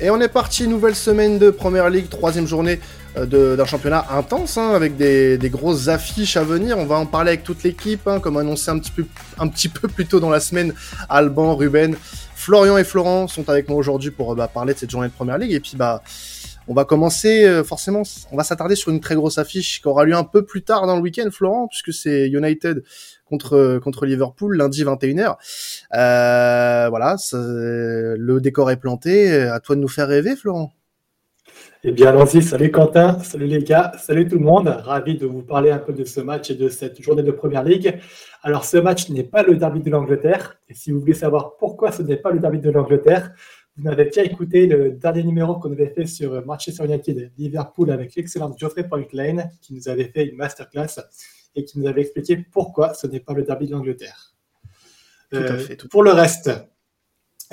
Et on est parti, nouvelle semaine de Première Ligue, troisième journée euh, d'un championnat intense, hein, avec des, grosses affiches à venir. On va en parler avec toute l'équipe, hein, comme annoncé un petit, peu, un petit peu plus tôt dans la semaine. Alban, Ruben, Florian et Florent sont avec moi aujourd'hui pour bah, parler de cette journée de Première Ligue. Et puis, bah, on va commencer, euh, forcément, on va s'attarder sur une très grosse affiche qui aura lieu un peu plus tard dans le week-end, Florent, puisque c'est United contre contre Liverpool lundi 21h. Euh, voilà, le décor est planté. À toi de nous faire rêver, Florent. Eh bien, allons-y. Salut Quentin, salut les gars, salut tout le monde. Ravi de vous parler un peu de ce match et de cette journée de Première Ligue. Alors, ce match n'est pas le derby de l'Angleterre. Et si vous voulez savoir pourquoi ce n'est pas le derby de l'Angleterre, vous n'avez qu'à écouter le dernier numéro qu'on avait fait sur Manchester United Liverpool avec l'excellent Geoffrey Lane qui nous avait fait une masterclass et qui nous avait expliqué pourquoi ce n'est pas le derby de l'Angleterre. Euh, pour le reste,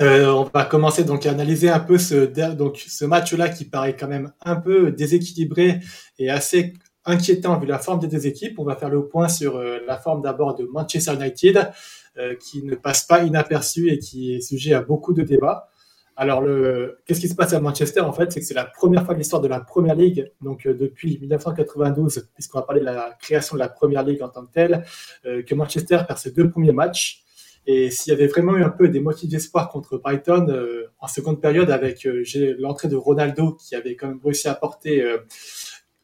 euh, on va commencer donc à analyser un peu ce, donc, ce match-là qui paraît quand même un peu déséquilibré et assez inquiétant vu la forme des deux équipes. On va faire le point sur euh, la forme d'abord de Manchester United, qui ne passe pas inaperçu et qui est sujet à beaucoup de débats. Alors, le... qu'est-ce qui se passe à Manchester En fait, c'est que c'est la première fois de l'histoire de la Première Ligue, donc euh, depuis 1992, puisqu'on va parler de la création de la Première Ligue en tant que telle, euh, que Manchester perd ses deux premiers matchs. Et s'il y avait vraiment eu un peu des motifs d'espoir contre Brighton euh, en seconde période, avec l'entrée de Ronaldo qui avait quand même réussi à apporter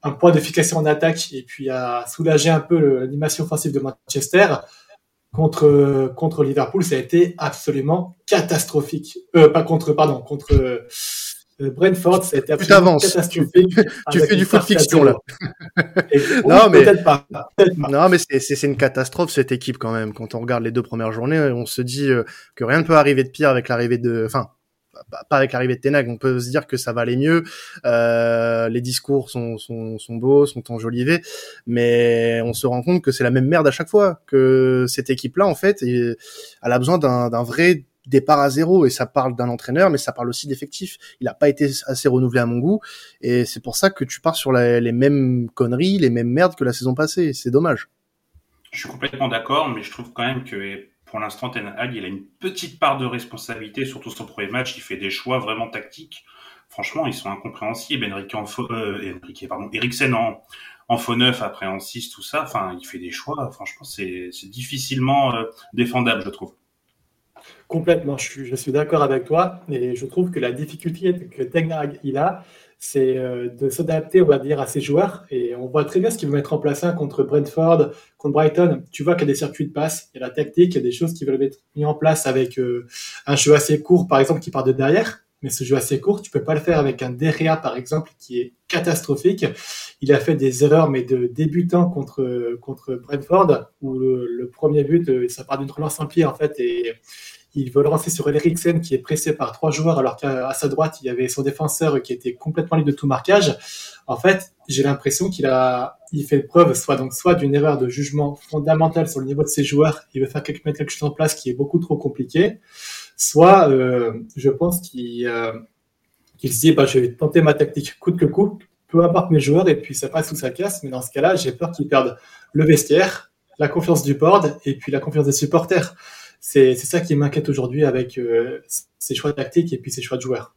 un point d'efficacité en attaque et puis à soulager un peu l'animation offensive de Manchester, contre contre Liverpool, ça a été absolument catastrophique. Euh, pas contre, pardon, contre euh, Brentford, ça a été absolument catastrophique. tu fais du foot fiction là. non mais peut-être pas. Non mais c'est une catastrophe cette équipe quand même. Quand on regarde les deux premières journées, on se dit euh, que rien ne peut arriver de pire avec l'arrivée de, enfin pas avec l'arrivée de Tenag, on peut se dire que ça va aller mieux. Euh, les discours sont, sont, sont, beaux, sont enjolivés, mais on se rend compte que c'est la même merde à chaque fois. Que cette équipe-là, en fait, elle a besoin d'un vrai départ à zéro. Et ça parle d'un entraîneur mais ça parle aussi d'effectifs. Il n'a pas été assez renouvelé à mon goût. Et c'est pour ça que tu pars sur les mêmes conneries les mêmes merdes que la saison passée. C'est dommage. Je suis complètement d'accord mais je trouve quand même que pour l'instant, Ten Hag, il a une petite part de responsabilité, surtout son premier match. Il fait des choix vraiment tactiques. Franchement, ils sont incompréhensibles. Enrique, en euh, Enrique pardon, Eriksen en, en faux neuf, après en 6, tout ça. Enfin, il fait des choix. Franchement, c'est difficilement euh, défendable, je trouve. Complètement, je suis, je suis d'accord avec toi. Et je trouve que la difficulté que Ten Hag il a, c'est euh, de s'adapter, on va dire, à ses joueurs. Et on voit très bien ce qu'il veut mettre en place hein, contre Brentford, contre Brighton. Tu vois qu'il y a des circuits de passe, il y a la tactique, il y a des choses qui veulent mettre mis en place avec euh, un jeu assez court, par exemple, qui part de derrière. Mais ce jeu assez court, tu peux pas le faire avec un Derea, par exemple, qui est catastrophique. Il a fait des erreurs, mais de débutant contre contre Brentford, où le, premier but, euh, ça part d'une relance en pied, en fait, et il veut lancer sur Eriksen qui est pressé par trois joueurs alors qu'à sa droite il y avait son défenseur qui était complètement libre de tout marquage. En fait, j'ai l'impression qu'il a, il fait preuve soit donc soit d'une erreur de jugement fondamentale sur le niveau de ses joueurs, il veut faire quelque, mettre chose en place qui est beaucoup trop compliqué, soit euh, je pense qu'il euh, qu'il se dit bah je vais tenter ma tactique coûte que coûte, peu importe mes joueurs et puis ça passe ou ça casse, mais dans ce cas-là j'ai peur qu'ils perdent le vestiaire, la confiance du board et puis la confiance des supporters c'est ça qui m'inquiète aujourd'hui avec euh, ces choix tactiques et puis ces choix de joueurs.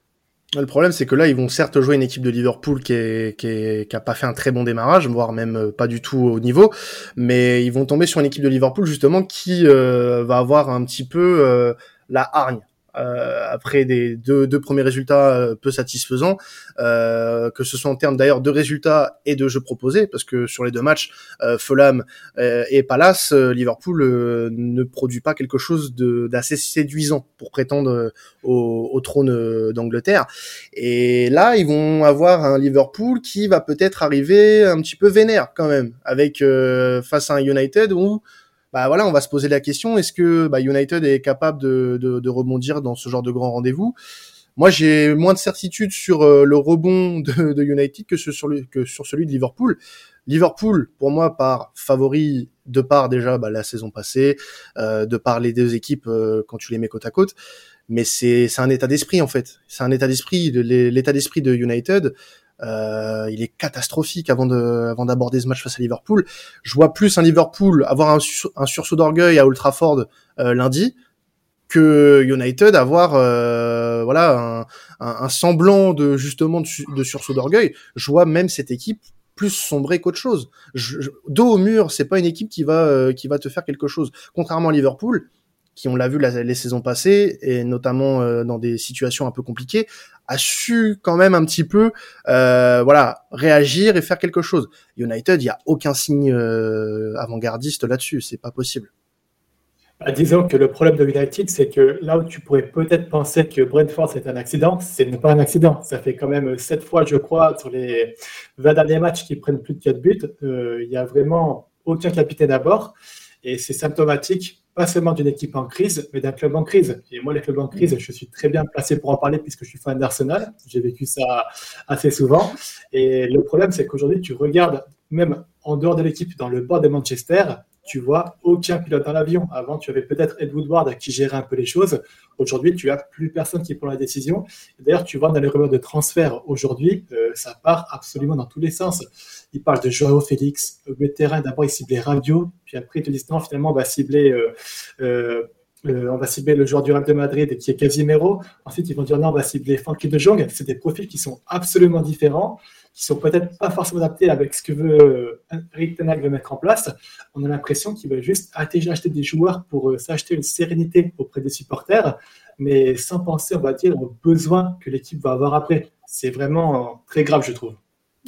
Le problème, c'est que là, ils vont certes jouer une équipe de Liverpool qui est, a pas fait un très bon démarrage, voire même euh, pas du tout au niveau, mais ils vont tomber sur une équipe de Liverpool justement qui euh, va avoir un petit peu la hargne après des deux, deux, premiers résultats euh, peu satisfaisants, euh, que ce soit en termes d'ailleurs de résultats et de jeux proposés, parce que sur les deux matchs, Fulham et Palace, Liverpool ne produit pas quelque chose d'assez séduisant pour prétendre au, au trône d'Angleterre. Et là, ils vont avoir un Liverpool qui va peut-être arriver un petit peu vénère quand même, avec face à un United où bah voilà, on va se poser la question est-ce que bah, United est capable de, de, de, rebondir dans ce genre de grand rendez-vous? Moi, j'ai moins de certitude sur euh, le rebond de, de, United que, sur le, que sur celui de Liverpool. Liverpool, pour moi, par favori de part déjà bah, la saison passée, euh, de par les deux équipes euh, quand tu les mets côte à côte. Mais c'est un état d'esprit en fait. C'est un état d'esprit. L'état d'esprit de United, euh, il est catastrophique avant de, avant d'aborder ce match face à Liverpool. Je vois plus un Liverpool avoir un, un sursaut d'orgueil à Old Trafford euh, lundi que United avoir euh, voilà un, semblant de justement de, sursaut d'orgueil, je vois même cette équipe plus sombrer qu'autre chose. dos au mur, c'est pas une équipe qui va qui va te faire quelque chose. Contrairement à Liverpool, qui on l'a vu les saisons passées et notamment euh, dans des situations un peu compliquées, a su quand même un petit peu euh, voilà réagir et faire quelque chose. United, il y a aucun signe euh, avant-gardiste là-dessus, c'est pas possible. Bah, disons que le problème de United, c'est que là où tu pourrais peut-être penser que Brentford c'est un accident, ce n'est pas un accident. Ça fait quand même sept fois, je crois, sur les 20 derniers matchs qui prennent plus de 4 buts. Il y a vraiment aucun capitaine à bord. Et c'est symptomatique pas seulement d'une équipe en crise, mais d'un club en crise. Et moi, les clubs en crise, je suis très bien placé pour en parler puisque je suis fan d'Arsenal. J'ai vécu ça assez souvent. Et le problème, c'est qu'aujourd'hui, tu regardes, même en dehors de l'équipe, dans le bord de Manchester, tu vois aucun pilote dans l'avion. Avant, tu avais peut-être Ed Woodward qui gérait un peu les choses. Aujourd'hui, tu as plus personne qui prend la décision. D'ailleurs, tu vois dans les rumeurs de transfert aujourd'hui, euh, ça part absolument dans tous les sens. Il parle de Joao Félix, au terrain. D'abord, il ciblait Radio, puis après, ils te disent non, finalement, on va cibler. Euh, euh, on va cibler le joueur du Real de Madrid qui est Casimiro. Ensuite, ils vont dire non, on va cibler Frankie de Jong. C'est des profils qui sont absolument différents qui sont peut-être pas forcément adaptés avec ce que veut euh, Eric Ten veut mettre en place. On a l'impression qu'il veut juste acheter des joueurs pour euh, s'acheter une sérénité auprès des supporters, mais sans penser, on va dire, aux besoins que l'équipe va avoir après. C'est vraiment très grave, je trouve.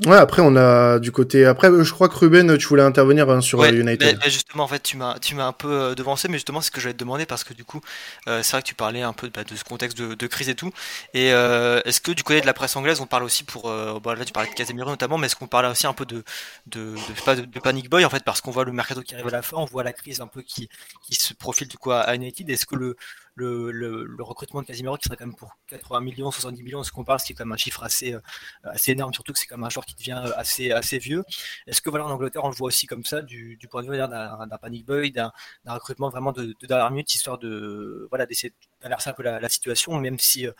Ouais, après on a du côté. Après, je crois que Ruben, tu voulais intervenir hein, sur United. justement, en fait, tu m'as, tu m'as un peu euh, devancé, mais justement, c'est ce que j'allais te demander parce que du coup, euh, c'est vrai que tu parlais un peu bah, de ce contexte de, crise et tout. Et euh, est-ce que du côté de la presse anglaise, on parle aussi pour, bon, là, tu parlais de Casemiro notamment, mais est-ce qu'on parle aussi un peu de, de, de, de, panic boy en fait, parce qu'on voit le mercato qui arrive à la fin, on voit la crise un peu qui, qui se profile du coup à United. Est-ce que le le, recrutement de Casimiro qui serait quand même pour 80 millions, 70 millions, ce qu'on parle, ce qui est quand même un chiffre assez, euh, assez énorme, surtout que c'est quand même un joueur qui devient euh, assez, assez vieux. Est-ce que voilà, en Angleterre, on le voit aussi comme ça, du, point de vue d'un panic boy, d'un recrutement vraiment de, de, dernière minute, histoire de voilà d'essayer d'inverser un peu la, situation, même si euh,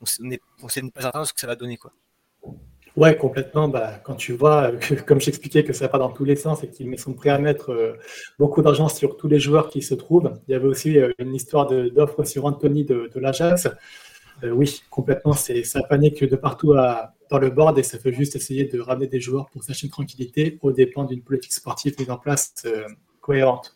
on n'est pas certain ce que ça va donner. quoi. Ouais, complètement. Bah, quand tu vois, que, comme j'expliquais, que ça pas dans tous les sens et qu'ils sont prêts à mettre euh, beaucoup d'argent sur tous les joueurs qui se trouvent. Il y avait aussi euh, une histoire d'offre sur Anthony de, l'Ajax. Euh, oui, complètement. C'est ça panique de partout dans le board et ça fait juste essayer de ramener des joueurs pour s'acheter une tranquillité aux dépens d'une politique sportive mise en place cohérente.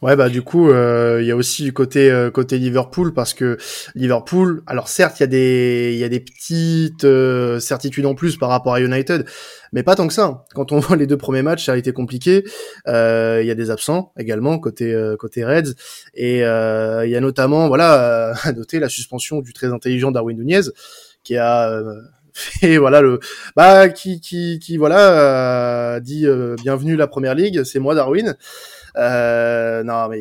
Ouais, bah du coup, euh, il y a aussi du côté euh, côté Liverpool parce que Liverpool, alors certes, il y a des il y a des petites euh, certitudes en plus par rapport à United, mais pas tant que ça. Quand on voit les deux premiers matchs, ça a été compliqué. Il y a des absents également côté côté Reds et il y a notamment voilà à noter la suspension du très intelligent Darwin Nunez qui a fait voilà le bah qui qui qui voilà dit bienvenue la première ligue, c'est moi Darwin. Euh, non, mais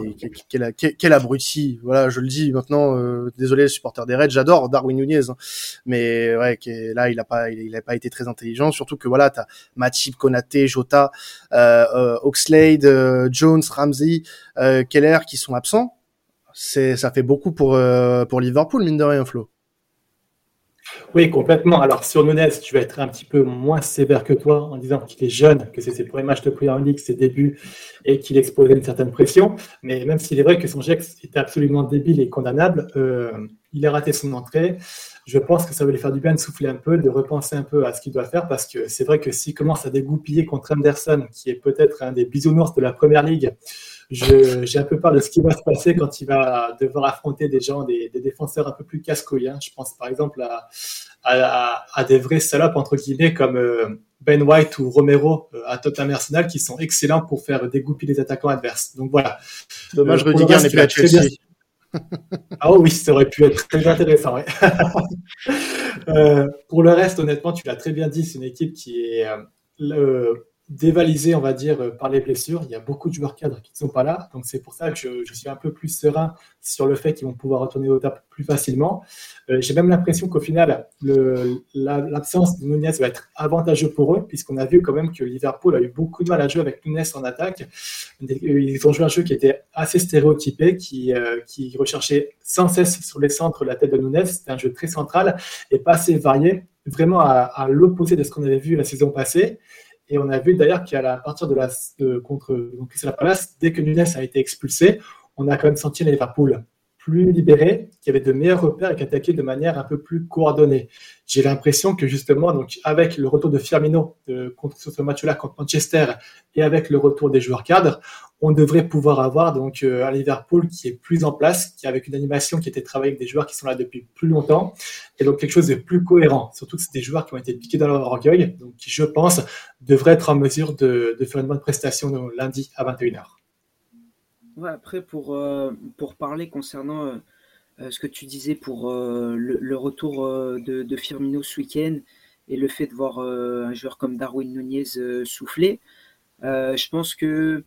quel, quel, abruti. Voilà, je le dis maintenant. Euh, désolé, supporter des Reds, j'adore Darwin Nunez, hein. mais ouais, là, il a pas, il, a pas été très intelligent. Surtout que voilà, t'as Matip, Konaté, Jota, euh, euh Oxlade, euh, Jones, Ramsey, Keller qui sont absents. C'est, ça fait beaucoup pour pour Liverpool, mine de rien, Flo. Oui, complètement. Alors sur Nunes, tu vas être un petit peu moins sévère que toi en disant qu'il est jeune, que c'est ses premiers matchs de Premier League, ses débuts, et qu'il exposait une certaine pression. Mais même s'il est vrai que son geste était absolument débile et condamnable, euh, il a raté son entrée. Je pense que ça va lui faire du bien de souffler un peu, de repenser un peu à ce qu'il doit faire, parce que c'est vrai que s'il commence à dégoupiller contre Anderson, qui est peut-être un des bisounours de la Première Ligue, j'ai un peu peur de ce qui va se passer quand il va devoir affronter des gens, des, défenseurs un peu plus casse-couilles. Hein. Je pense par exemple à, à, des vrais salopes, entre guillemets, comme euh, Ben White ou Romero euh, à Tottenham Arsenal, qui sont excellents pour faire dégoupiller les attaquants adverses. Donc voilà. Dommage, euh, Rudiger n'est plus à Chelsea. ah oui, ça aurait pu être très intéressant. Ouais. euh, pour le reste, honnêtement, tu l'as très bien dit, c'est une équipe qui est le, dévalisé, on va dire, euh, par les blessures. Il y a beaucoup de joueurs cadres qui ne sont pas là. Donc, c'est pour ça que je, suis un peu plus serein sur le fait qu'ils vont pouvoir retourner au top plus facilement. Euh, j'ai même l'impression qu'au final, l'absence de Nunez va être avantageux pour eux, puisqu'on a vu quand même que Liverpool a eu beaucoup de mal à jouer avec Nunez en attaque. Ils ont joué un jeu qui était assez stéréotypé, qui, euh, qui recherchait sans cesse sur les centres la tête de Nunez. C'était un jeu très central et pas assez varié, vraiment à l'opposé de ce qu'on avait vu la saison passée. Et on a vu d'ailleurs qu'à partir de la contre donc la Palace, dès que Nunes a été expulsé, on a quand même senti Liverpool plus libéré, qui avait de meilleurs repères et qui attaquait de manière un peu plus coordonnée. J'ai l'impression que justement, donc avec le retour de Firmino de, contre ce match-là contre Manchester et avec le retour des joueurs cadres, on devrait pouvoir avoir donc euh, un Liverpool qui est plus en place, qui avec une animation qui était travaillée avec des joueurs qui sont là depuis plus longtemps, et donc quelque chose de plus cohérent. Surtout que c'est des joueurs qui ont été piqués dans leur orgueil, donc qui, je pense, devraient être en mesure de, faire une bonne prestation lundi à 21h. Ouais, après, pour, euh, pour parler concernant euh, ce que tu disais pour le, retour de, de, Firmino ce week-end et le fait de voir un joueur comme Darwin Nunez souffler, je pense que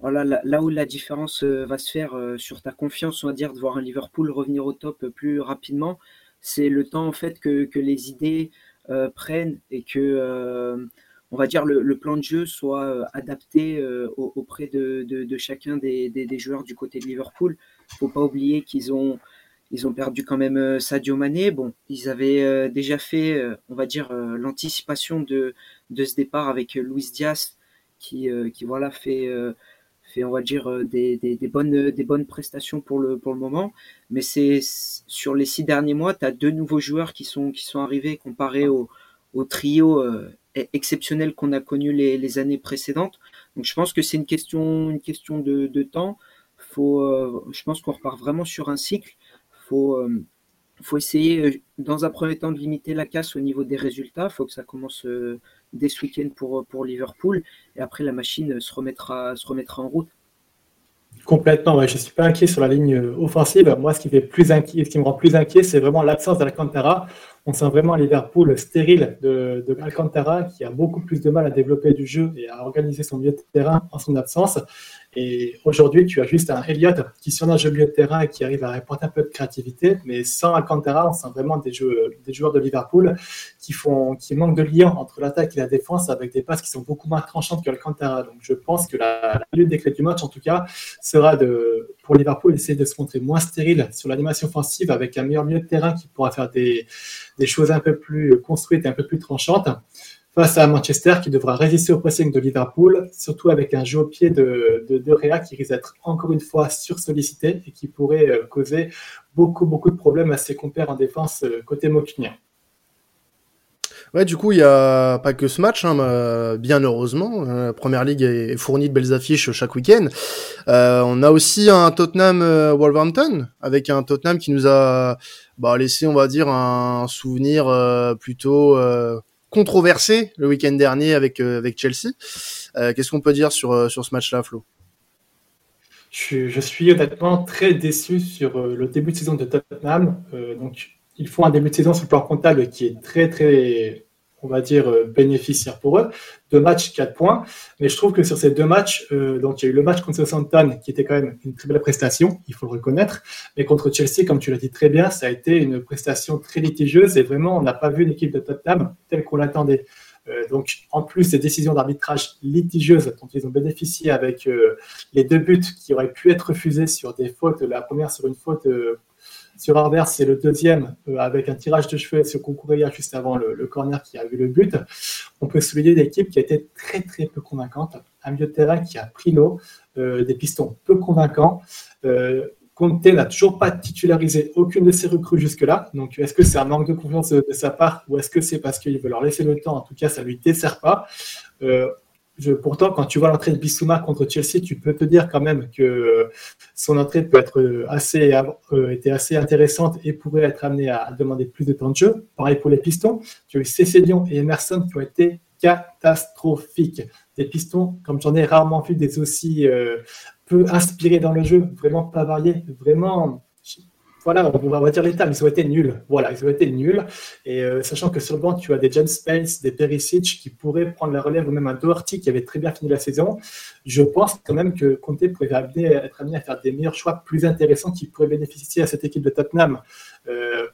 voilà, là, où la différence va se faire sur ta confiance, on va dire, de voir un Liverpool revenir au top plus rapidement, c'est le temps en fait que, les idées prennent et que on va dire, le, plan de jeu soit euh, adapté euh, auprès de, chacun des, joueurs du côté de Liverpool. Il ne faut pas oublier qu'ils ont, ils ont perdu quand même euh, Sadio Mané. Bon, ils avaient déjà fait, on va dire, l'anticipation de, de ce départ avec Luis Diaz, qui, qui voilà, fait, fait, on va dire, des, bonnes, des bonnes prestations pour le, pour le moment. Mais c'est sur les six derniers mois, tu as deux nouveaux joueurs qui sont, qui sont arrivés comparés au, au trio exceptionnel qu'on a connu les, années précédentes. Donc je pense que c'est une question, une question de, temps. Faut, euh, je pense qu'on repart vraiment sur un cycle. Faut, euh, faut essayer euh, dans un premier temps de limiter la casse au niveau des résultats. Faut que ça commence dès ce week-end pour, pour Liverpool. Et après, la machine se remettra, se remettra en route. Complètement, je ne suis pas inquiet sur la ligne offensive. Moi, ce qui, fait plus inquiet, ce qui me rend plus inquiet, c'est vraiment l'absence d'Alcantara. On sent vraiment Liverpool stérile de, Alcantara qui a beaucoup plus de mal à développer du jeu et à organiser son milieu de terrain en son absence. Et aujourd'hui, tu as juste un Elliott qui surnage le milieu de terrain et qui arrive à répondre un peu de créativité. Mais sans Alcantara, on sent vraiment des, joueurs de Liverpool qui, manquent de lien entre l'attaque et la défense avec des passes qui sont beaucoup moins tranchantes que Alcantara. Donc je pense que la, la des clés du match, en tout cas, sera de, pour Liverpool, essayer de se montrer moins stérile sur l'animation offensive avec un meilleur milieu de terrain qui pourra faire des, des choses un peu plus construites et un peu plus tranchantes face à Manchester qui devra résister au pressing de Liverpool, surtout avec un jeu au pied de, de, de Réa qui risque d'être encore une fois sursollicité et qui pourrait euh, causer beaucoup, beaucoup de problèmes à ses compères en défense euh, côté Mokunien. Ouais, du coup, il n'y a pas que ce match, hein, bien heureusement. La euh, Première Ligue est fournie de belles affiches chaque week-end. Euh, on a aussi un Tottenham-Wolverhampton, avec un Tottenham qui nous a bah, laissé, on va dire, un souvenir plutôt controversé le week-end dernier avec euh, avec Chelsea. Euh, qu'est-ce qu'on peut dire sur euh, sur ce match-là, Flo? Je, je, suis honnêtement très déçu sur le début de saison de Tottenham. donc, ils font un début de saison sur le plan comptable qui est très très on va dire, euh, bénéficiaire pour eux. Deux matchs, quatre points. Mais je trouve que sur ces deux matchs, euh, donc il y a eu le match contre Southampton qui était quand même une très belle prestation, il faut le reconnaître. Mais contre Chelsea, comme tu l'as dit très bien, ça a été une prestation très litigieuse et vraiment, on n'a pas vu une équipe de Tottenham telle qu'on l'attendait. Euh, donc, en plus des décisions d'arbitrage litigieuses dont ils ont bénéficié avec les deux buts qui auraient pu être refusés sur des fautes, la première sur une faute sur Harbert, c'est le deuxième euh, avec un tirage de cheveux sur Kukureya juste avant le, corner qui a vu le but. On peut souligner l'équipe qui a été très très peu convaincante. Un milieu de terrain qui a pris l'eau, euh, des pistons peu convaincants. Euh, Conte n'a toujours pas titularisé aucune de ses recrues jusque-là. Donc, est-ce que c'est un manque de confiance de, sa part ou est-ce que c'est parce qu'il veut leur laisser le temps? En tout cas, ça lui dessert pas pourtant, quand tu vois l'entrée de Bissouma contre Chelsea, tu peux te dire quand même que son entrée peut être assez, euh, était assez intéressante et pourrait être amenée à, demander plus de temps de jeu. Pareil pour les Pistons. Tu as eu Cécélion et Emerson qui ont été catastrophiques. Des Pistons, comme j'en ai rarement vu des aussi euh, peu inspirés dans le jeu, vraiment pas variés, vraiment voilà, on va dire les termes, ils ont été nuls. Voilà, ils ont été nuls. Et euh, sachant que sur le banc, tu as des James Spence, des Perisic qui pourraient prendre la relève, ou même un Doherty qui avait très bien fini la saison, je pense quand même que Conte pourrait être amené à faire des meilleurs choix plus intéressants qui pourraient bénéficier à cette équipe de Tottenham. Euh,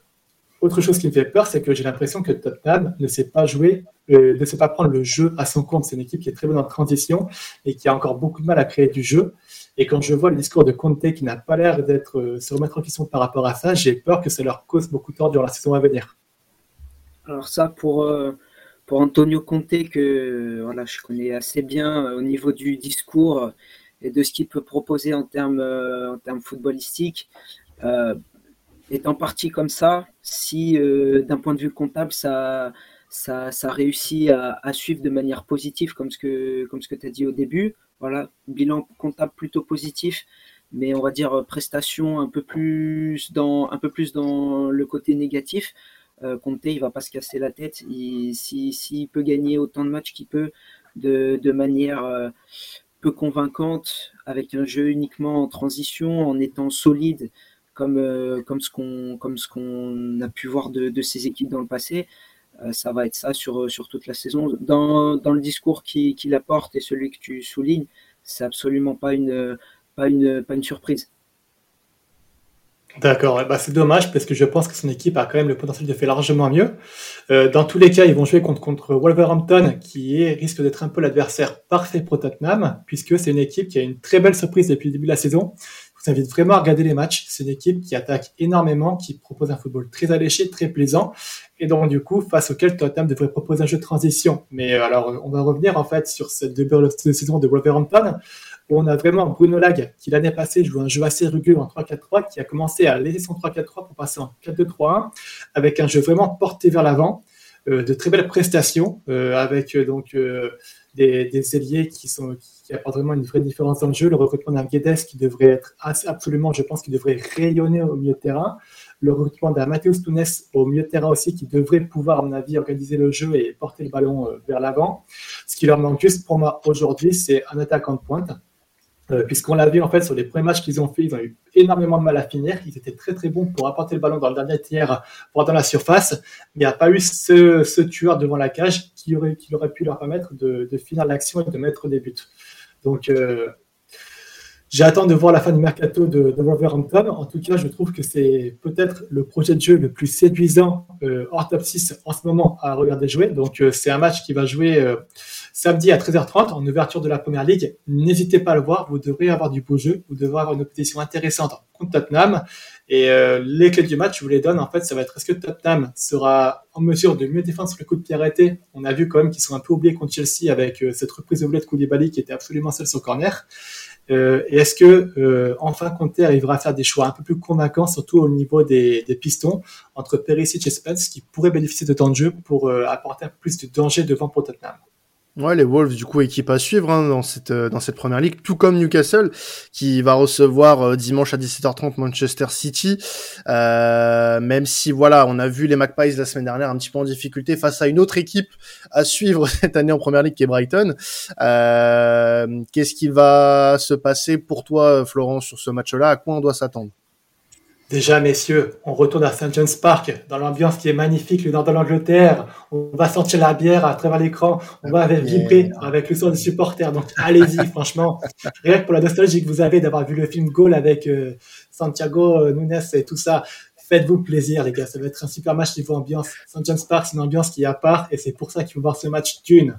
autre chose qui me fait peur, c'est que j'ai l'impression que Tottenham ne sait pas jouer, euh, ne sait pas prendre le jeu à son compte. C'est une équipe qui est très bonne en transition et qui a encore beaucoup de mal à créer du jeu. Et quand je vois le discours de Conte qui n'a pas l'air d'être euh, se remettre en question par rapport à ça, j'ai peur que ça leur cause beaucoup de tort durant la saison à venir. Alors ça, pour, euh, pour Antonio Conte, que voilà, je connais assez bien euh, au niveau du discours et de ce qu'il peut proposer en termes, en termes footballistiques, est en partie comme ça si, d'un point de vue comptable, ça, ça, réussit à, à, suivre de manière positive, comme ce que, comme ce que tu as dit au début. Voilà, bilan comptable plutôt positif, mais on va dire prestation un peu plus dans, le côté négatif. Euh, Conte, il va pas se casser la tête. S'il si, peut gagner autant de matchs qu'il peut de, manière euh, peu convaincante, avec un jeu uniquement en transition, en étant solide, comme, euh, comme ce qu'on a pu voir de, de ces équipes dans le passé, euh, ça va être ça sur, sur toute la saison. Dans, dans le discours qu'il qui apporte et celui que tu soulignes, c'est absolument pas une, pas une, pas une surprise. D'accord, bah c'est dommage parce que je pense que son équipe a quand même le potentiel de faire largement mieux. Euh, dans tous les cas, ils vont jouer contre, Wolverhampton, qui risque d'être un peu l'adversaire parfait pour Tottenham, puisque c'est une équipe qui a une très belle surprise depuis le début de la saison. Je vous invite vraiment à regarder les matchs. C'est une équipe qui attaque énormément, qui propose un football très alléché, très plaisant, et donc du coup, face auquel Tottenham devrait proposer un jeu de transition. Mais euh, alors, on va revenir en fait sur cette deuxième saison de Wolverhampton où on a vraiment Bruno Lag qui l'année passée jouait un jeu assez rugueux en 3-4-3, qui a commencé à laisser son 3-4-3 pour passer en 4-2-3-1, avec un jeu vraiment porté vers l'avant, euh, de très belles prestations, euh, avec donc des, des ailiers qui sont qui apportent vraiment une vraie différence dans le jeu, le recrutement d'un Guedes qui devrait être absolument, je pense, qu'il devrait rayonner au milieu de terrain, le recrutement d'un Matheus Tunes au milieu de terrain aussi, qui devrait pouvoir, à mon avis, organiser le jeu et porter le ballon vers l'avant. Ce qui leur manque juste pour moi aujourd'hui, c'est un attaquant de pointe. Euh, puisqu'on l'a vu en fait sur les premiers matchs qu'ils ont fait, ils ont eu énormément de mal à finir. Ils étaient très très bons pour apporter le ballon dans le dernier tiers, pour dans la surface, mais il n'y a pas eu ce, tueur devant la cage qui aurait, qui aurait pu leur permettre de, de finir l'action et de mettre des buts. Donc euh, J'attends de voir la fin du mercato de, de, Wolverhampton. En tout cas, je trouve que c'est peut-être le projet de jeu le plus séduisant euh, hors top 6 en ce moment à regarder jouer. Donc, euh, c'est un match qui va jouer euh, samedi à 13h30 en ouverture de la Première Ligue. N'hésitez pas à le voir. Vous devrez avoir du beau jeu. Vous devrez avoir une opposition intéressante contre Tottenham. Et euh, les clés du match, je vous les donne. En fait, ça va être est-ce que Tottenham sera en mesure de mieux défendre sur le coup de pied arrêté? On a vu quand même qu'ils sont un peu oubliés contre Chelsea avec euh, cette reprise de volée de Koulibaly qui était absolument seul sur corner. Euh, et est-ce que euh, enfin Conte arrivera à faire des choix un peu plus convaincants, surtout au niveau des, pistons, entre Perisic et Spence, qui pourraient bénéficier de temps de jeu pour euh, apporter plus de danger devant pour Ouais, les Wolves, du coup, équipe à suivre hein, dans cette euh, dans cette première ligue, tout comme Newcastle, qui va recevoir euh, dimanche à 17h30 Manchester City. Euh, même si, voilà, on a vu les Magpies la semaine dernière un petit peu en difficulté face à une autre équipe à suivre cette année en première ligue, qui est Brighton. Qu'est-ce qui va se passer pour toi, Florence, sur ce match-là? À quoi on doit s'attendre? Déjà, messieurs, on retourne à St. John's Park, dans l'ambiance qui est magnifique, le nord de l'Angleterre. On va sentir la bière à travers l'écran. On va vibrer avec le son des supporters. Donc, allez-y, franchement. Rien que pour la nostalgie que vous avez d'avoir vu le film Goal avec euh, Santiago euh, Nunes et tout ça. Faites-vous plaisir, les gars. Ça va être un super match niveau ambiance. St. John's Park, c'est une ambiance qui est à part et c'est pour ça qu'il faut voir ce match d'une.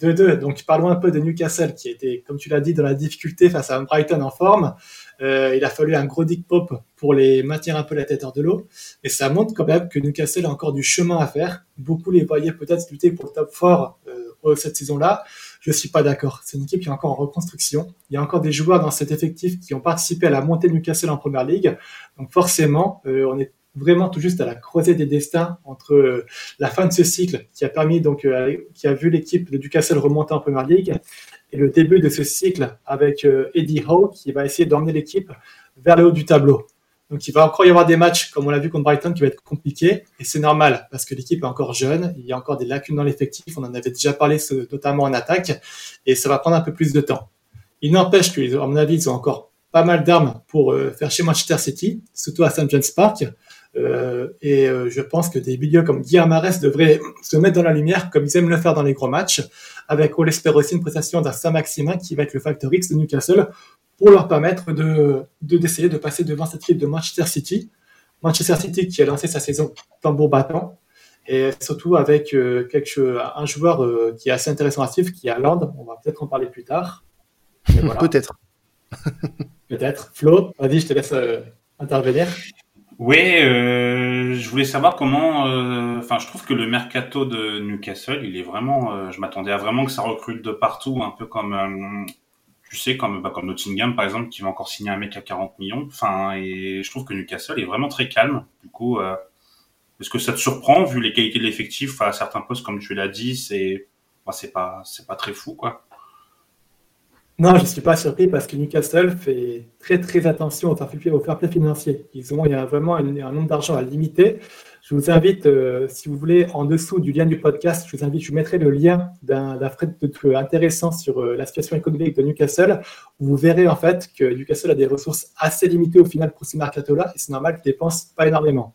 2-2. Donc, parlons un peu de Newcastle qui était, comme tu l'as dit, dans la difficulté face à un Brighton en forme. Euh, il a fallu un gros dick pop pour les maintenir un peu la tête hors de l'eau. Et ça montre quand même que Newcastle a encore du chemin à faire. Beaucoup les voyaient peut-être lutter pour le top 4 euh, cette saison-là. Je suis pas d'accord. C'est une équipe qui est encore en reconstruction. Il y a encore des joueurs dans cet effectif qui ont participé à la montée de Newcastle en première ligue. Donc forcément, euh, on est vraiment tout juste à la croisée des destins entre euh, la fin de ce cycle qui a permis donc euh, qui a vu l'équipe de Newcastle remonter en première ligue et le début de ce cycle avec euh, Eddie Howe qui va essayer d'emmener l'équipe vers le haut du tableau. Donc il va encore y avoir des matchs comme on l'a vu contre Brighton qui va être compliqué et c'est normal parce que l'équipe est encore jeune, il y a encore des lacunes dans l'effectif, on en avait déjà parlé notamment en attaque et ça va prendre un peu plus de temps. Il n'empêche que à mon avis ils ont encore pas mal d'armes pour faire chez Manchester City, surtout à St James Park. Euh, et euh, je pense que des milieux comme Guillaume Arès devraient se mettre dans la lumière comme ils aiment le faire dans les gros matchs, avec on l'espère aussi une prestation d'un Saint-Maximin qui va être le facteur X de Newcastle pour leur permettre de d'essayer de, passer devant cette équipe de Manchester City. Manchester City qui a lancé sa saison tambour battant et surtout avec euh, quelque, un joueur euh, qui est assez intéressant à suivre qui est Londres On va peut-être en parler plus tard. Voilà. Peut-être. peut-être. Flo, vas-y, je te laisse euh, intervenir. Oui, euh, je voulais savoir comment. euh, Enfin, je trouve que le mercato de Newcastle, il est vraiment. euh, je m'attendais à vraiment que ça recrute de partout, un peu comme euh, tu sais, comme, bah, comme Nottingham, par exemple, qui va encore signer un mec à 40 millions. Enfin, et je trouve que Newcastle est vraiment très calme. Du coup, euh, est-ce que ça te surprend, vu les qualités de l'effectif à certains postes, comme tu l'as dit, c'est, bah, c'est pas, c'est pas très fou, quoi. Non, je ne suis pas surpris parce que Newcastle fait très très attention au fair play, financier. Ils ont, il y a vraiment un, nombre d'argent à limiter. Je vous invite, euh, si vous voulez, en dessous du lien du podcast, je vous invite, je mettrai le lien d'un frais intéressant sur euh, la situation économique de Newcastle, vous verrez en fait que Newcastle a des ressources assez limitées au final pour ce mercato-là, et c'est normal qu'il dépense pas énormément.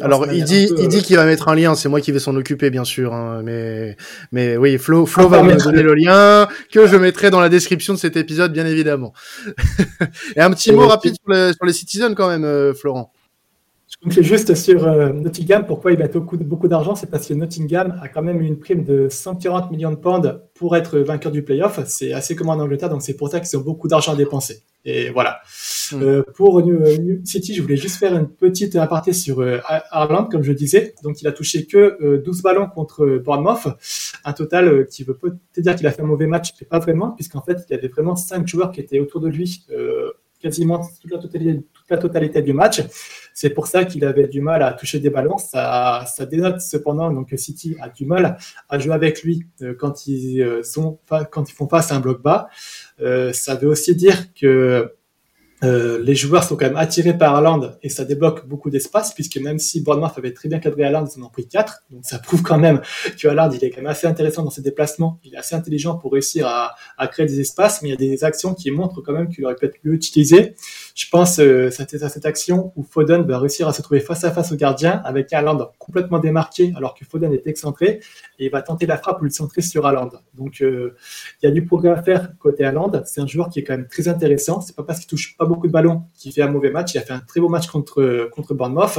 Alors il dit, il dit euh, qu'il va mettre un lien, c'est moi qui vais s'en occuper bien sûr, hein, mais mais oui, Flo, Flo va me donner le lien que je mettrai dans la description de cet épisode bien évidemment. Et un petit mot rapide sur les, sur les, Citizens quand même, euh, Florent. Je compte juste sur euh, Nottingham. Pourquoi il met beaucoup, beaucoup d'argent? C'est parce que Nottingham a quand même une prime de 140 millions de pounds pour être vainqueur du playoff. C'est assez commun en Angleterre, donc c'est pour ça qu'ils ont beaucoup d'argent à dépenser. Et voilà. Hmm. Euh, pour New, City, je voulais juste faire une petite aparté sur euh, comme je disais. Donc, il a touché que 12 ballons contre Bournemouth. Un total qui veut peut-être dire qu'il a fait un mauvais match, mais pas vraiment, puisqu'en fait, il y avait vraiment 5 joueurs qui étaient autour de lui quasiment toute la totalité, la totalité du match. C'est pour ça qu'il avait du mal à toucher des ballons. Ça, ça dénote cependant donc que City a du mal à jouer avec lui euh, quand ils euh, sont quand ils font face à un bloc bas. Euh, ça veut aussi dire que les joueurs sont quand même attirés par Haaland et ça débloque beaucoup d'espace puisque même si Bournemouth avait très bien cadré Haaland, ils en ont pris 4. Donc ça prouve quand même que Haaland, il est quand même assez intéressant dans ses déplacements. Il est assez intelligent pour réussir à, à créer des espaces, mais il y a des actions qui montrent quand même qu'il aurait pu être mieux utilisé. Je pense euh, à cette action où Foden va réussir à se trouver face à face au gardien avec Haaland complètement démarqué alors que Foden est excentré et il va tenter la frappe ou le centrer sur Haaland. Donc euh, il y a du progrès à faire côté Haaland. C'est un joueur qui est quand même très intéressant. C'est pas parce qu'il touche pas beaucoup de ballons qui fait un mauvais match. Il a fait un très beau match contre, contre Bournemouth.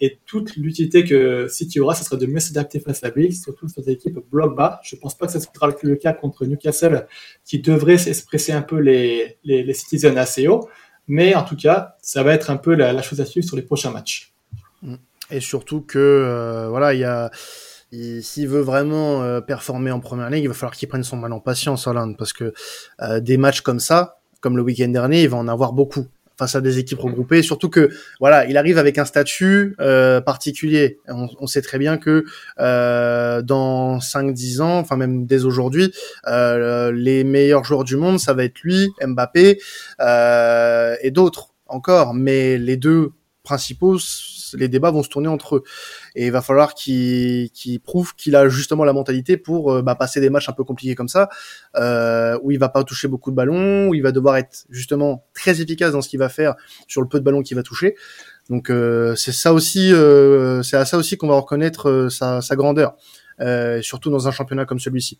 Et toute l'utilité que City aura, ce sera de mieux s'adapter face à lui, surtout sur des équipes bloc bas. Je pense pas que ce sera le cas contre Newcastle, qui devrait s'expresser un peu les, les, les Citizens assez haut. Mais en tout cas, ça va être un peu la, chose à suivre sur les prochains matchs. Et surtout que, euh, voilà, il y a s'il veut vraiment euh, performer en première ligue, il va falloir qu'il prenne son mal en patience, Hollande, parce que euh, des matchs comme ça, comme le week-end dernier, il va en avoir beaucoup face à des équipes regroupées. Surtout que voilà, il arrive avec un statut euh, particulier. On, sait très bien que euh, dans 5-10 ans, enfin même dès aujourd'hui, euh, les meilleurs joueurs du monde, ça va être lui, Mbappé et d'autres encore. Mais les deux principaux les débats vont se tourner entre eux. Et il va falloir qu'il prouve qu'il a justement la mentalité pour euh, bah, passer des matchs un peu compliqués comme ça, euh, où il va pas toucher beaucoup de ballons, où il va devoir être justement très efficace dans ce qu'il va faire sur le peu de ballons qu'il va toucher. Donc euh, c'est ça aussi, c'est à ça aussi qu'on va reconnaître sa, sa grandeur. Euh, surtout dans un championnat comme celui-ci.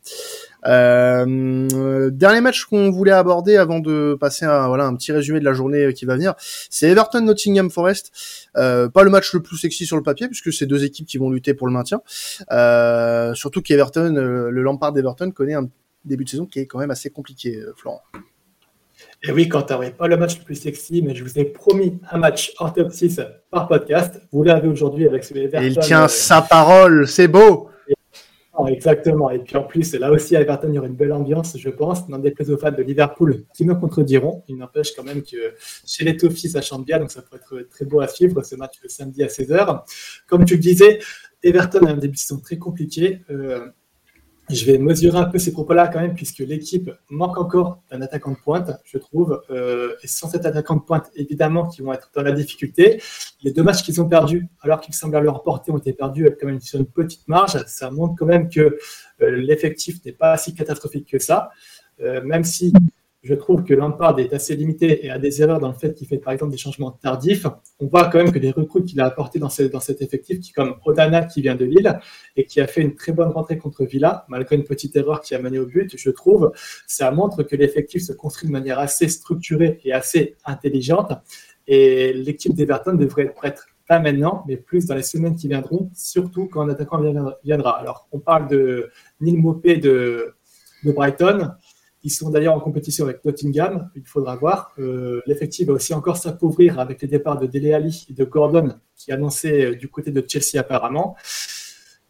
Euh, dernier match qu'on voulait aborder avant de passer à voilà un petit résumé de la journée qui va venir, c'est Everton Nottingham Forest. Euh, pas le match le plus sexy sur le papier puisque c'est deux équipes qui vont lutter pour le maintien. Surtout qu'Everton, le Lampard d'Everton connaît un début de saison qui est quand même assez compliqué, Florent. Et oui, Quentin, oui, pas le match le plus sexy, mais je vous ai promis un match en top 6 par podcast. Vous l'avez aujourd'hui avec ce Everton. il tient sa parole, c'est beau exactement. Et puis en plus, là aussi, à Everton, il y aura une belle ambiance, je pense. Déplaise aux fans de Liverpool qui me contrediront. Il n'empêche quand même que chez les Toffees, ça chante bien, donc ça pourrait être très beau à suivre ce match le samedi à 16h. Comme tu le disais, Everton a un début de saison très compliqué. Euh, je vais mesurer un peu ces propos-là quand même, puisque l'équipe manque encore d'un attaquant de pointe, je trouve. Euh, et sans cet attaquant de pointe, évidemment, qui vont être dans la difficulté. Les deux matchs qu'ils ont perdus, alors qu'ils semblaient leur porter, ont été perdus quand même sur une petite marge. Ça montre quand même que euh, l'effectif n'est pas si catastrophique que ça. Euh, même si je trouve que Lampard est assez limité et a des erreurs dans le fait qu'il fait par exemple des changements tardifs. On voit quand même que les recrues qu'il a apportées dans, cet effectif, qui comme Odana qui vient de Lille et qui a fait une très bonne rentrée contre Villa, malgré une petite erreur qui a mené au but, je trouve, ça montre que l'effectif se construit de manière assez structurée et assez intelligente. Et l'équipe d'Everton devrait être prête pas maintenant, mais plus dans les semaines qui viendront, surtout quand un attaquant viendra. Alors, on parle de Neil Mopé de Brighton. Ils sont d'ailleurs en compétition avec Nottingham, il faudra voir. Euh, l'effectif va aussi encore s'appauvrir avec les départs de Dele Alli et de Gordon, qui annonçaient euh, du côté de Chelsea apparemment.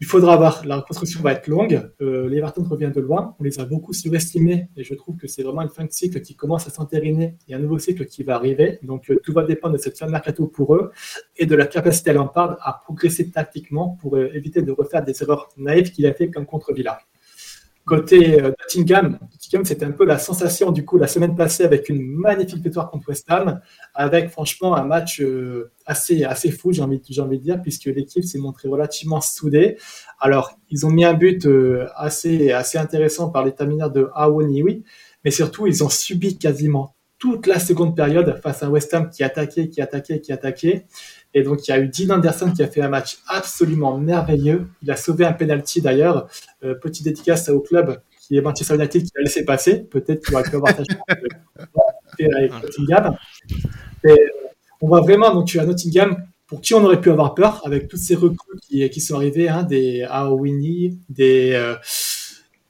il faudra voir. La reconstruction va être longue. Euh, L'Everton revient de loin. On les a beaucoup surestimés et je trouve que c'est vraiment une fin de cycle qui commence à s'entériner et un nouveau cycle qui va arriver. Donc euh, tout va dépendre de cette fin de mercato pour eux et de la capacité à Lampard à progresser tactiquement pour éviter de refaire des erreurs naïves qu'il a fait comme contre Villa. Côté euh, Nottingham, Nottingham c'était un peu la sensation du coup la semaine passée avec une magnifique victoire contre West Ham, avec franchement un match euh, assez, assez fou, j'ai envie, envie de dire, puisque l'équipe s'est montrée relativement soudée. Alors, ils ont mis un but euh, assez, assez intéressant par l'état mineur de Awoniwi, mais surtout, ils ont subi quasiment toute la seconde période face à West Ham qui attaquait, qui attaquait, qui attaquait. Et donc, il y a eu Dean Anderson qui a fait un match absolument merveilleux. Il a sauvé un penalty d'ailleurs. Euh, petit dédicace au club qui est Manchester United qui l'a laissé passer. Peut-être qu'il aurait pu avoir sa chance avec Nottingham. Et on voit vraiment donc à Nottingham pour qui on aurait pu avoir peur avec toutes ces recrues qui, qui sont arrivées, hein, des Awini, des euh,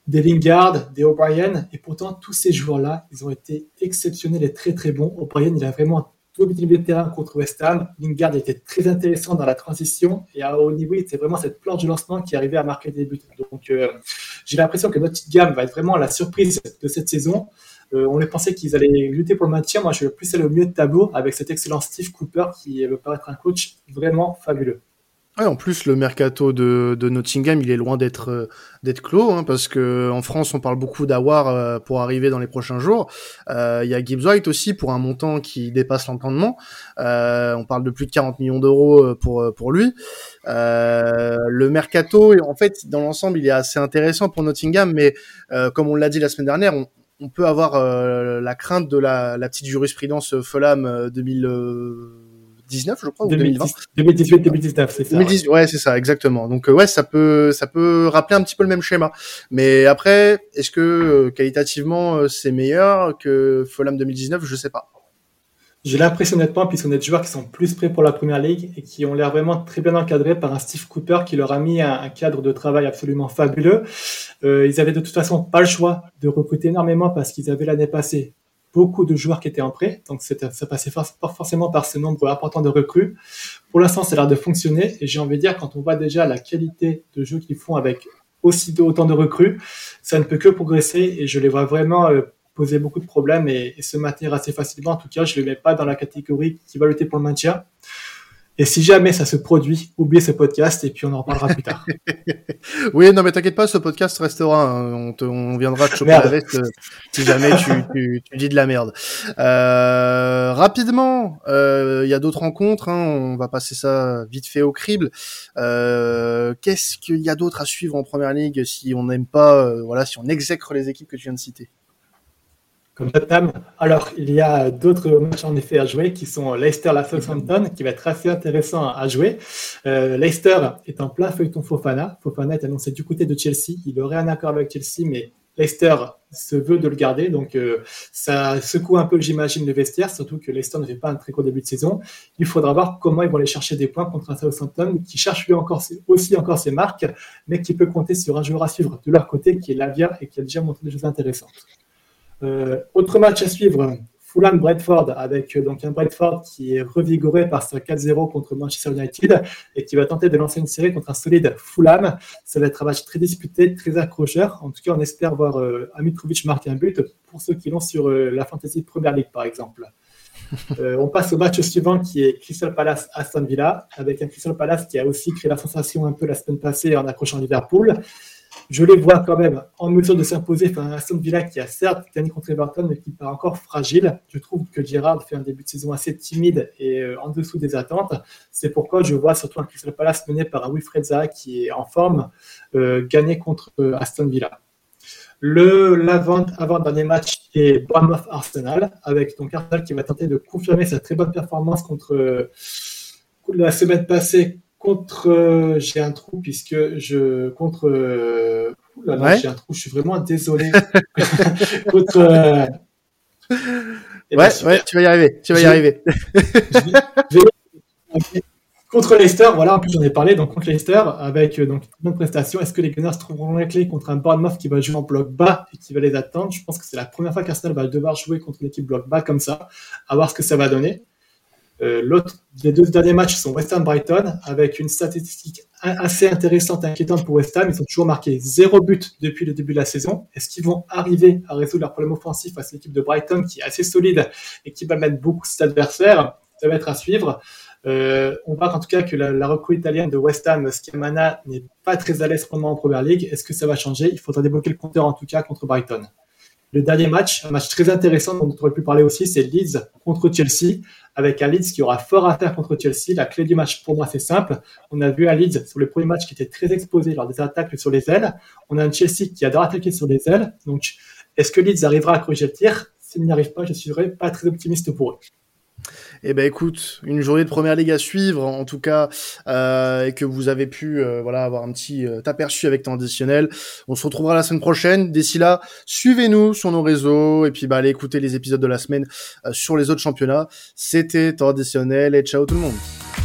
des Lingard, des O'Brien, et pourtant tous ces joueurs-là, ils ont été exceptionnels et très très bons. O'Brien, il a vraiment milieu de terrain contre West Ham. Lingard était très intéressant dans la transition et à haut niveau, c'est vraiment cette planche de lancement qui arrivait à marquer des buts. Donc, euh, j'ai l'impression que notre gamme va être vraiment la surprise de cette saison. Euh, on les pensait qu'ils allaient lutter pour le maintien. Moi, je vais plus aller au mieux de tableau avec cet excellent Steve Cooper qui veut paraître un coach vraiment fabuleux. Ouais, en plus, le mercato de, de Nottingham, il est loin d'être euh, d'être clos, hein, parce que en France, on parle beaucoup d'Awar euh, pour arriver dans les prochains jours. Euh, il y a Gibbs White aussi pour un montant qui dépasse l'entendement. on parle de plus de 40 millions d'euros pour pour lui. le mercato, en fait, dans l'ensemble, il est assez intéressant pour Nottingham, mais comme on l'a dit la semaine dernière, on, on peut avoir la crainte de la, la petite jurisprudence Fulham 2000 2019, je crois, ou 2020. 2018, 2019, c'est ça. ouais, c'est ça, exactement. Donc euh, ouais, ça peut, ça peut rappeler un petit peu le même schéma. Mais après, est-ce que euh, qualitativement euh, c'est meilleur que Fulham 2019 Je sais pas. J'ai l'impression honnêtement, puisqu'on a des joueurs qui sont plus prêts pour la première ligue et qui ont l'air vraiment très bien encadrés par un Steve Cooper qui leur a mis un, cadre de travail absolument fabuleux. Euh, ils avaient de toute façon pas le choix de recruter énormément parce qu'ils avaient l'année passée beaucoup de joueurs qui étaient en prêt, donc ça passait pas forcément par ce nombre important de recrues. Pour l'instant, ça a l'air de fonctionner, et j'ai envie de dire, quand on voit déjà la qualité de jeu qu'ils font avec aussi autant de recrues, ça ne peut que progresser, et je les vois vraiment euh, poser beaucoup de problèmes et, se maintenir assez facilement. En tout cas, je ne les mets pas dans la catégorie qui va lutter pour le maintien. Et si jamais ça se produit, oubliez ce podcast et puis on en reparlera plus tard. oui, non, mais t'inquiète pas, ce podcast restera. Hein. On, on, viendra te choper la veste euh, si jamais tu, tu, tu, dis de la merde. Euh, rapidement, euh, il y a d'autres rencontres. Hein. On va passer ça vite fait au crible. Euh, Qu'est-ce qu'il y a d'autre à suivre en première ligue si on n'aime pas, voilà, si on exècre les équipes que tu viens de citer? Comme Tottenham. Alors, il y a d'autres matchs en effet à jouer qui sont Leicester la Southampton, qui va être assez intéressant à jouer. Euh, Leicester est en plein feuilleton Fofana. Fofana est annoncé du côté de Chelsea. Il aurait un accord avec Chelsea, mais Leicester se veut de le garder. Donc, euh, ça secoue un peu, j'imagine, le vestiaire, surtout que Leicester ne fait pas un très gros début de saison. Il faudra voir comment ils vont aller chercher des points contre un Southampton qui cherche lui encore, aussi encore ses marques, mais qui peut compter sur un joueur à suivre de leur côté qui est Lavia et qui a déjà montré des choses intéressantes. Euh, autre match à suivre, Fulham Bradford avec euh, donc un Bradford qui est revigoré par sa 4-0 contre Manchester United et qui va tenter de lancer une série contre un solide Fulham. Ça va être un match très disputé, très accrocheur. En tout cas, on espère voir euh, Amitrovic marquer un but pour ceux qui l'ont sur la Fantasy Premier League par exemple. on passe au match suivant qui est Crystal Palace Aston Villa avec un Crystal Palace qui a aussi créé la sensation un peu la semaine passée en accrochant Liverpool je les vois quand même en mesure de s'imposer face à Aston Villa qui a certes gagné contre Everton, mais qui paraît encore fragile. Je trouve que Girard fait un début de saison assez timide et euh, en dessous des attentes. C'est pourquoi je vois surtout un Crystal Palace mené par Wilfred Zaha qui est en forme, euh, gagné contre euh, Aston Villa. Le l'avant avant dernier match est Bournemouth Arsenal avec donc Arsenal qui va tenter de confirmer sa très bonne performance contre la semaine passée contre euh, j'ai un trou puisque je contre euh, j'ai un trou je suis vraiment désolé. Contre euh, eh ben, ouais, ouais tu vas y arriver tu vas y arriver. contre Leicester voilà en plus j'en ai parlé donc contre Leicester avec donc une bonne prestation. Est-ce que les Gunners trouveront la clé contre un Bournemouth qui va jouer en bloc bas et qui va les attendre? Je pense que c'est la première fois qu'Arsenal va devoir jouer contre une équipe bloc bas comme ça à voir ce que ça va donner les deux derniers matchs sont West Ham Brighton avec une statistique assez intéressante, inquiétante pour West Ham. Ils ont toujours marqué zéro but depuis le début de la saison. Est-ce qu'ils vont arriver à résoudre leur problème offensif face à l'équipe de Brighton qui est assez solide et qui va mettre beaucoup ses adversaires? Ça va être à suivre. Euh, on voit en tout cas que la, recrue italienne de West Ham, Schiamana, n'est pas très à l'aise pendant en première ligue. Est-ce que ça va changer? Il faudra débloquer le compteur en tout cas contre Brighton. Le dernier match, un match très intéressant dont on aurait pu parler aussi, c'est Leeds contre Chelsea, avec un Leeds qui aura fort à faire contre Chelsea. La clé du match pour moi c'est simple. On a vu un Leeds sur le premier match qui était très exposé lors des attaques sur les ailes. On a un Chelsea qui adore attaquer sur les ailes. Donc est-ce que Leeds arrivera à corriger le tir? S'il n'y arrive pas, je ne serai pas très optimiste pour eux. Eh ben écoute, une journée de première ligue à suivre, en tout cas, euh, et que vous avez pu euh, voilà avoir un petit euh, aperçu avec temps additionnel. On se retrouvera la semaine prochaine. D'ici là, suivez-nous sur nos réseaux et puis bah allez écouter les épisodes de la semaine sur les autres championnats. C'était temps additionnel et ciao tout le monde.